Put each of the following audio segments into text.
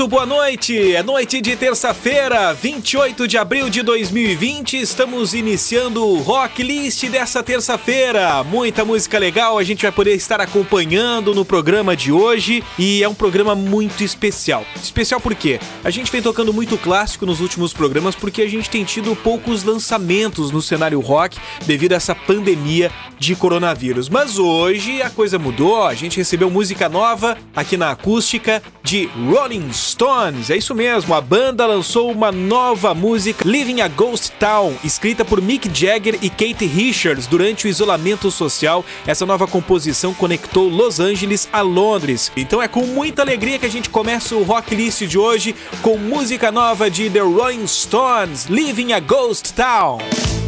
Muito boa noite! É noite de terça-feira, 28 de abril de 2020. Estamos iniciando o Rock List dessa terça-feira. Muita música legal a gente vai poder estar acompanhando no programa de hoje e é um programa muito especial. Especial por quê? A gente vem tocando muito clássico nos últimos programas porque a gente tem tido poucos lançamentos no cenário rock devido a essa pandemia de coronavírus. Mas hoje a coisa mudou, a gente recebeu música nova aqui na acústica de Rolling Stones. É isso mesmo, a banda lançou uma nova música, Living a Ghost Town, escrita por Mick Jagger e Kate Richards durante o isolamento social. Essa nova composição conectou Los Angeles a Londres. Então é com muita alegria que a gente começa o Rock List de hoje com música nova de The Rolling Stones, Living a Ghost Town.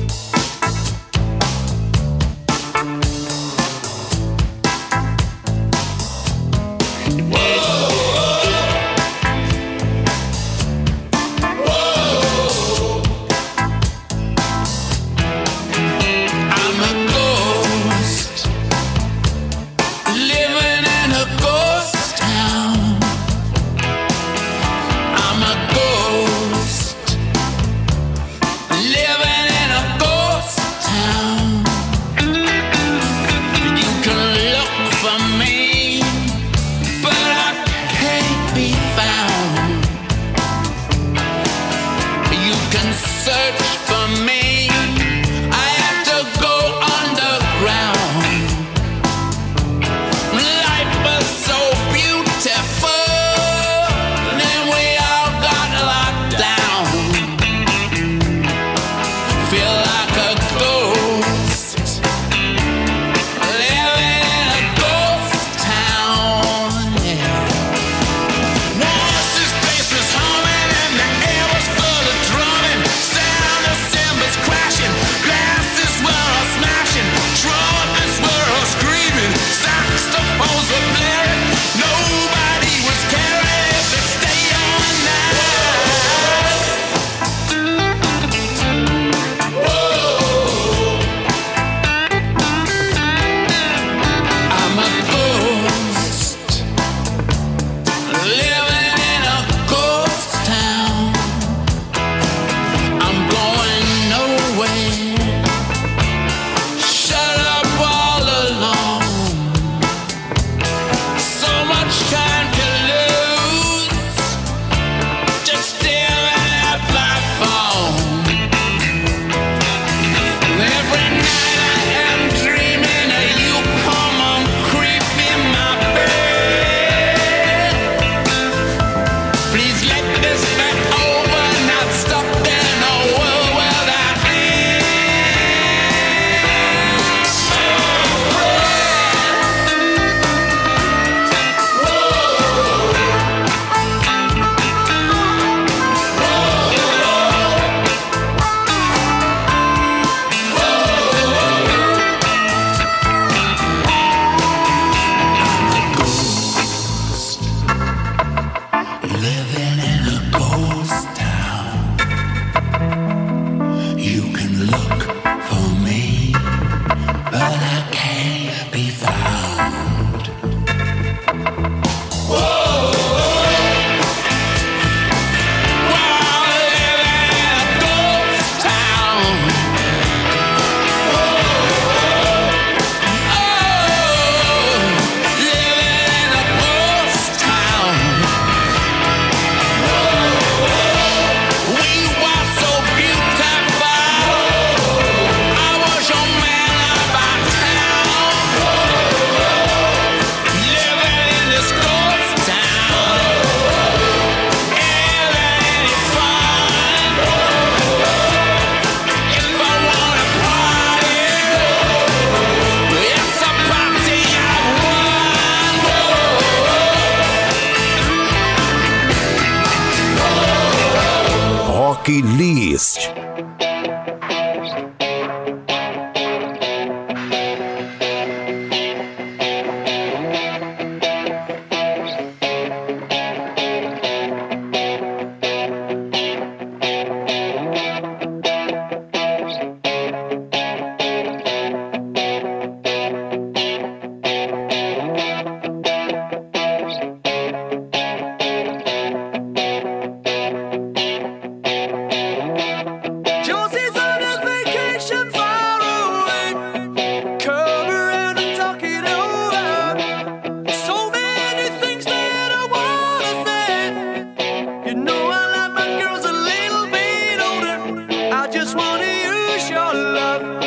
I just wanna use your love.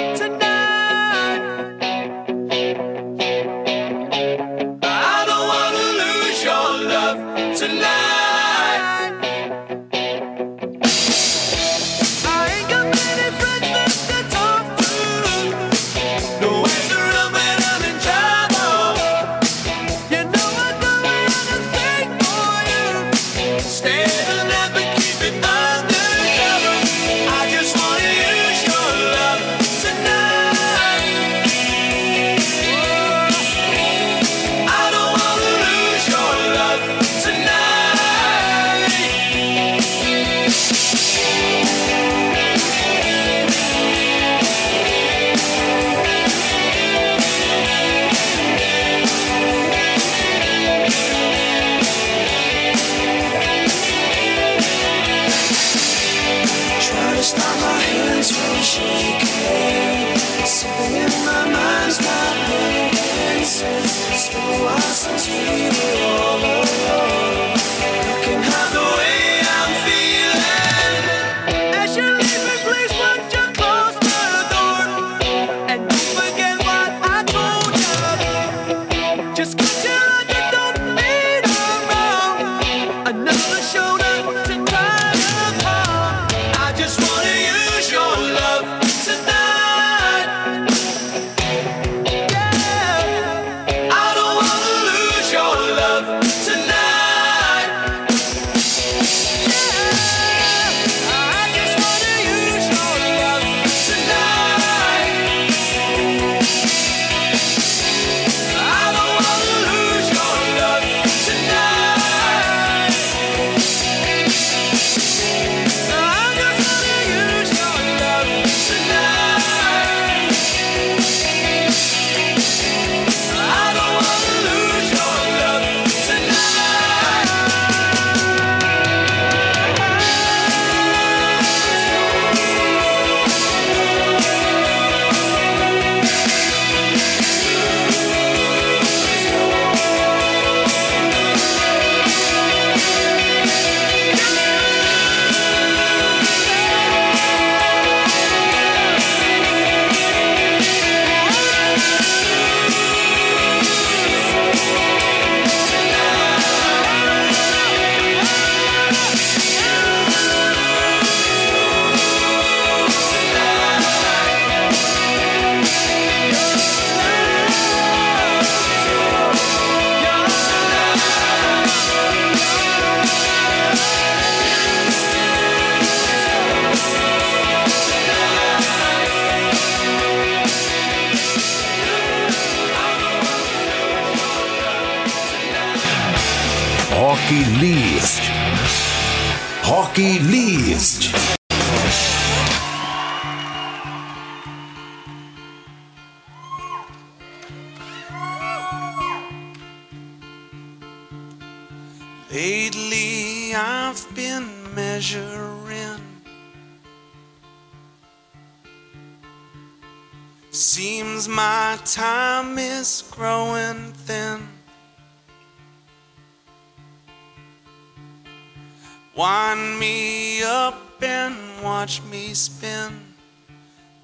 Wind me up and watch me spin.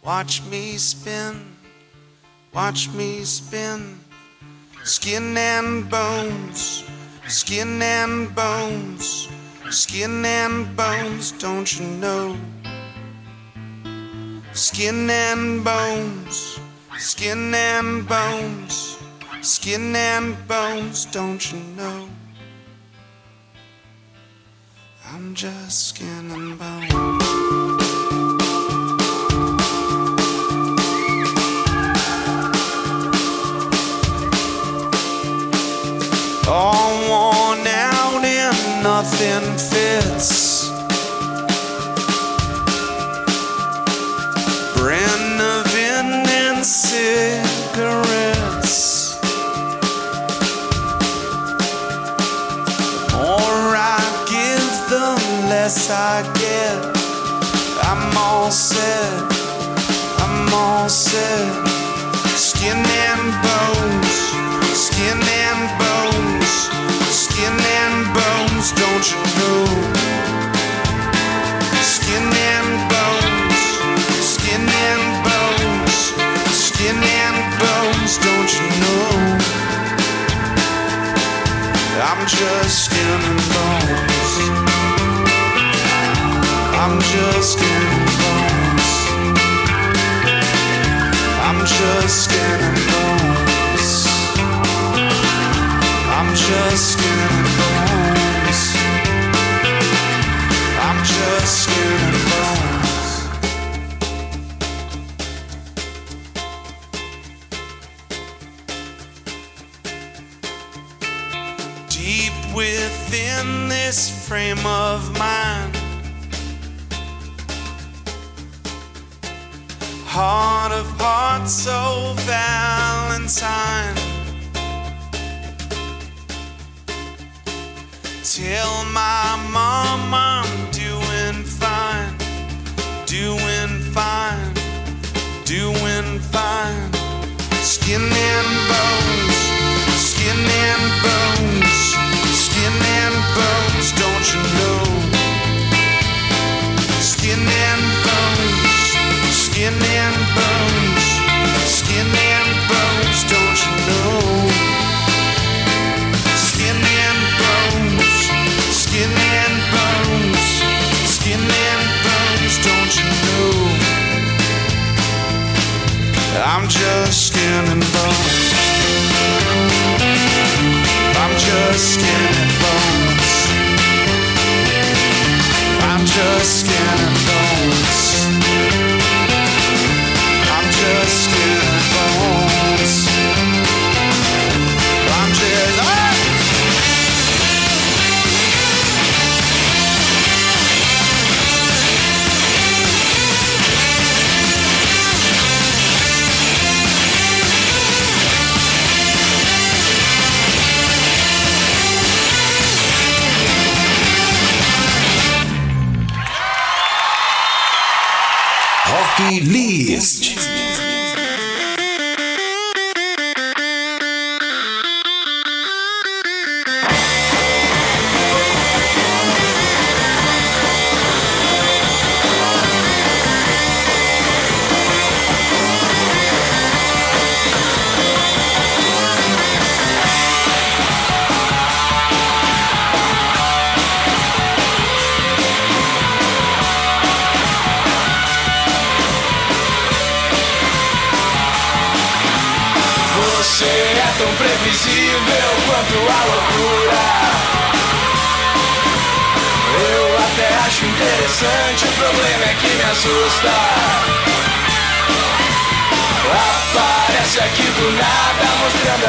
Watch me spin. Watch me spin. Skin and bones. Skin and bones. Skin and bones, don't you know? Skin and bones. Skin and bones. Skin and bones, don't you know? I'm just skin and bone. All worn out and nothing. Less I get. I'm all set, I'm all set. Skin and bones, skin and bones, skin and bones, don't you know? Skin and bones, skin and bones, skin and bones, don't you know? I'm just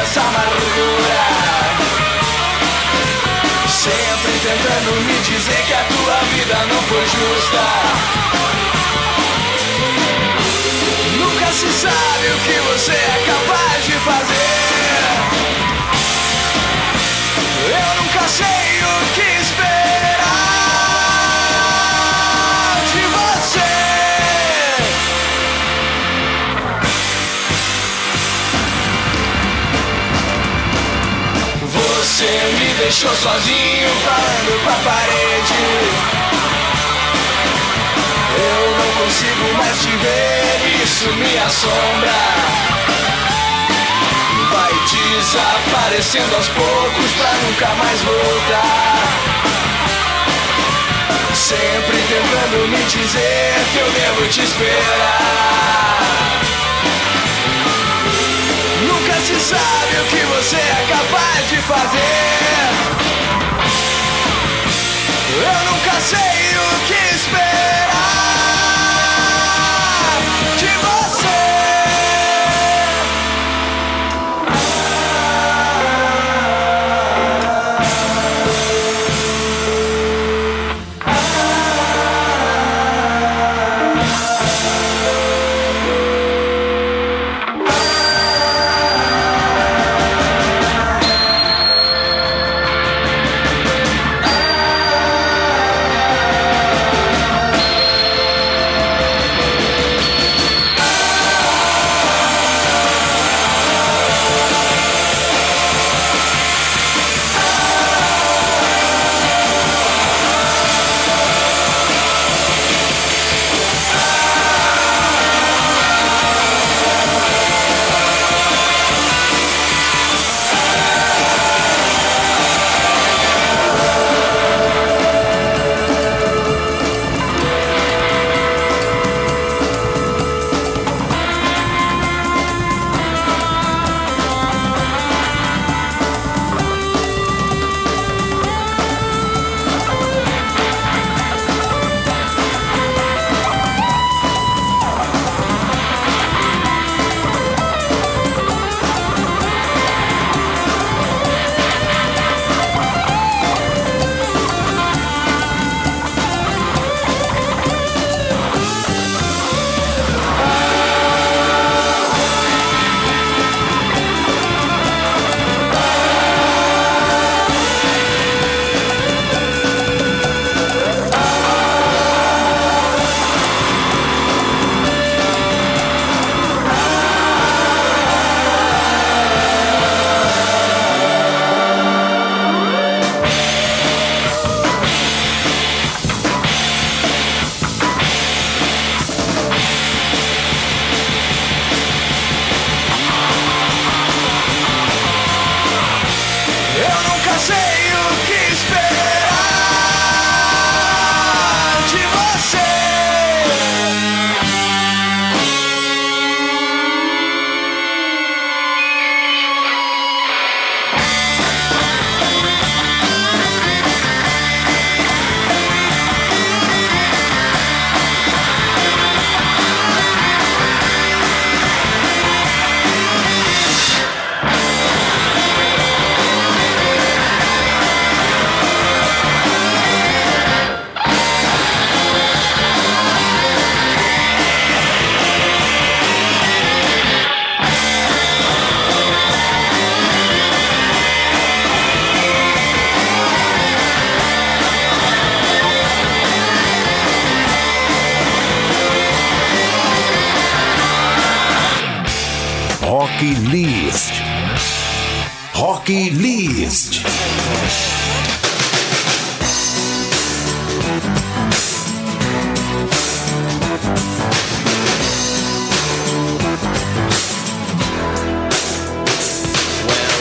essa amargura. Sempre tentando me dizer que a tua vida não foi justa. Nunca se sabe o que você é capaz de fazer. Você me deixou sozinho falando com a parede. Eu não consigo mais te ver, isso me assombra. Vai desaparecendo aos poucos pra nunca mais voltar. Sempre tentando me dizer que eu devo te esperar. Se sabe o que você é capaz de fazer. Eu nunca List. Rock List.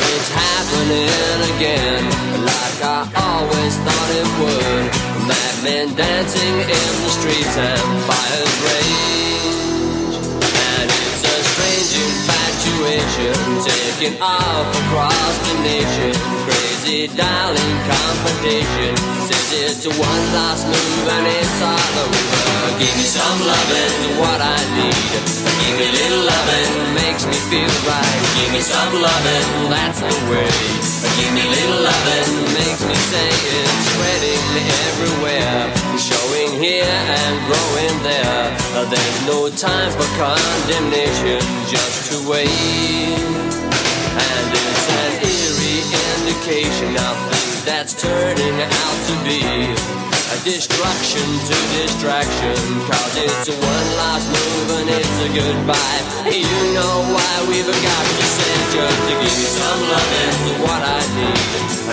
It's happening again, like I always thought it would. Madmen dancing in the streets and fires rage. Infatuation taking off across the nation. Crazy darling competition says it's a one last move and it's all over. Give me some loving, what I need. Give me a little loving, makes me feel right. Give me some loving, that's the way. Give me little loving, makes me say it's spreading everywhere. Showing here and growing there. There's no time for condemnation, just to wait. And it's an eerie indication of things that's turning out to be a destruction to distraction. Cause it's a one last move and it's a goodbye. You know why we've got to say just to give me some loving is what I need.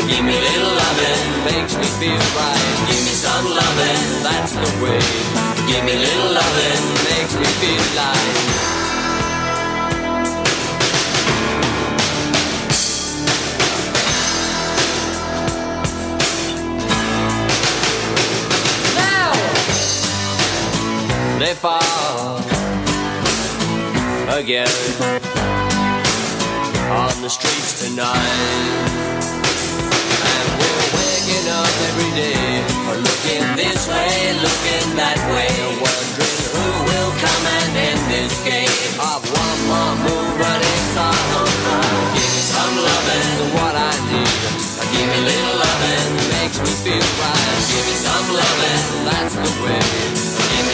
Give me a little loving, makes me feel right. Give me some loving, that's the way. Give me a little loving, makes me feel like. They fall again on the streets tonight. And we're waking up every day, looking this way, looking that way, wondering who will come and end this game of one more move, but it's all over. Give me some loving, what I need. Give me a little loving, makes me feel right. Give me some loving, that's the way.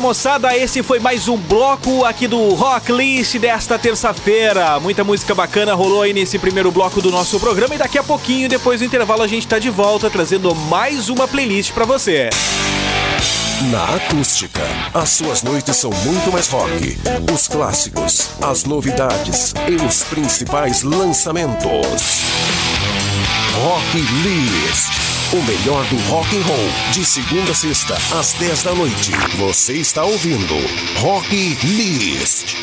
Beleza, moçada? Esse foi mais um bloco aqui do Rock List desta terça-feira. Muita música bacana rolou aí nesse primeiro bloco do nosso programa e daqui a pouquinho, depois do intervalo, a gente tá de volta trazendo mais uma playlist para você. Na acústica, as suas noites são muito mais rock. Os clássicos, as novidades e os principais lançamentos. Rock List. O melhor do rock and roll, de segunda a sexta, às 10 da noite. Você está ouvindo Rock List.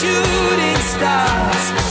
Shooting stars,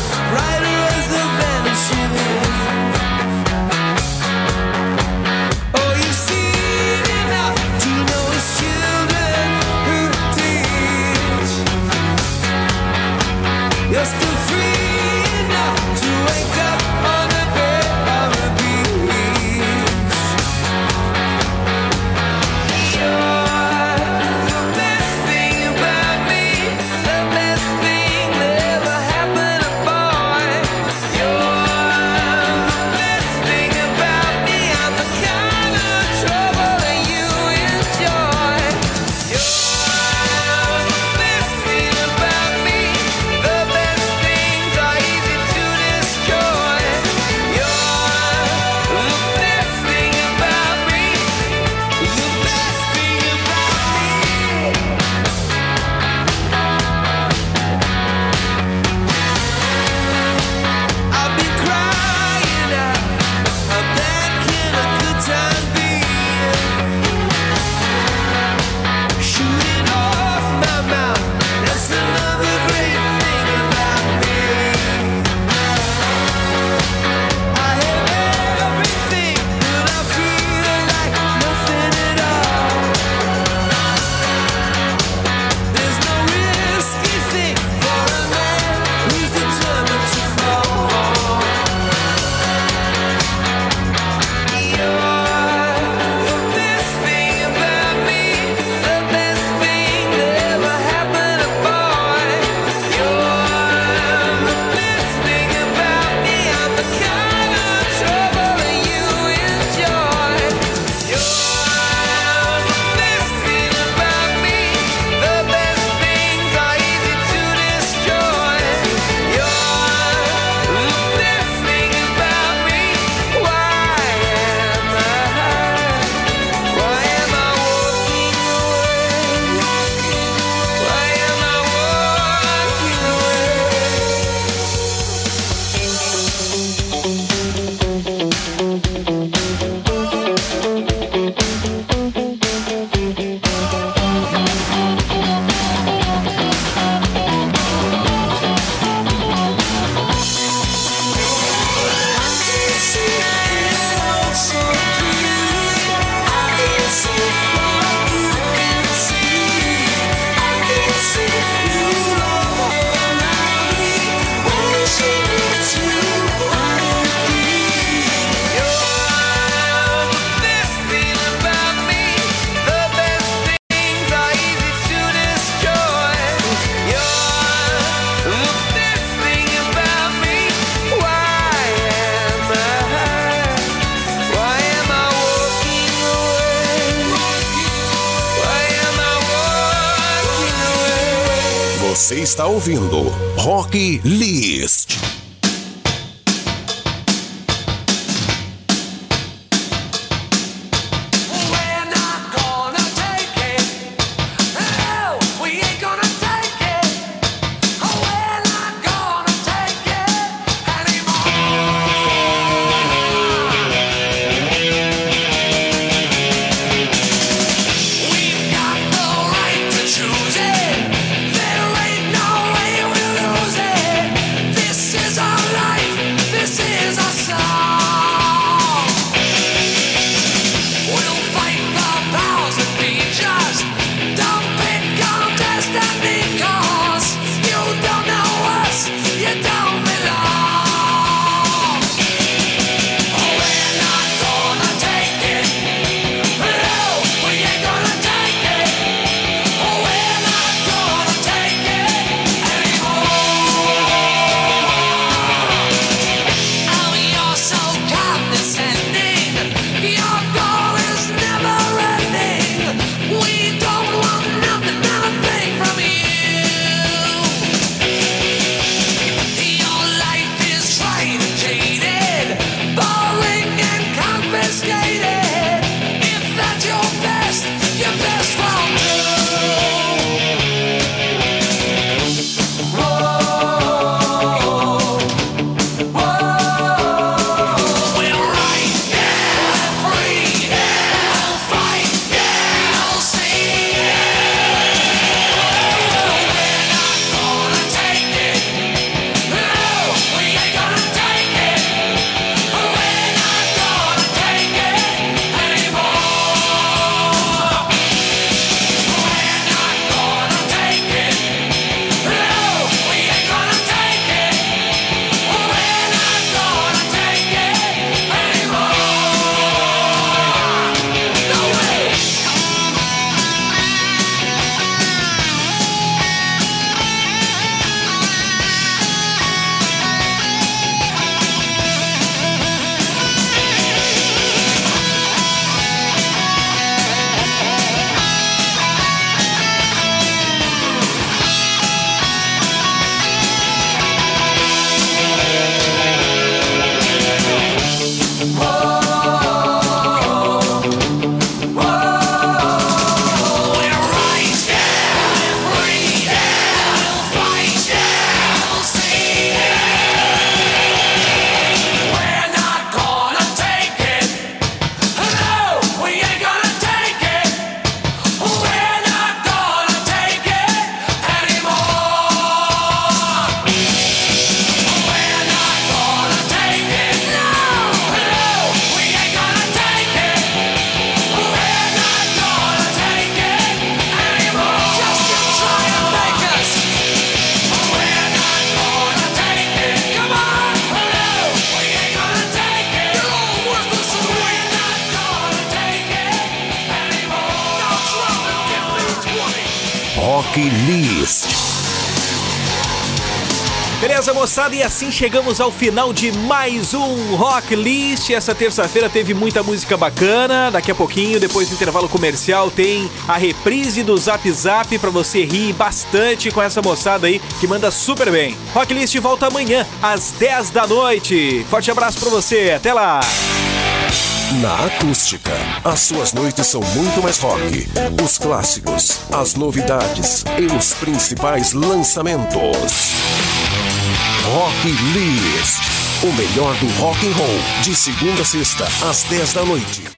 Happy Lee. Moçada? E assim chegamos ao final de mais um Rock List. Essa terça-feira teve muita música bacana. Daqui a pouquinho, depois do intervalo comercial, tem a reprise do Zap Zap pra você rir bastante com essa moçada aí que manda super bem. Rock List volta amanhã às 10 da noite. Forte abraço pra você. Até lá. Na acústica, as suas noites são muito mais rock. Os clássicos, as novidades e os principais lançamentos. Rock List, o melhor do rock and roll, de segunda a sexta às 10 da noite.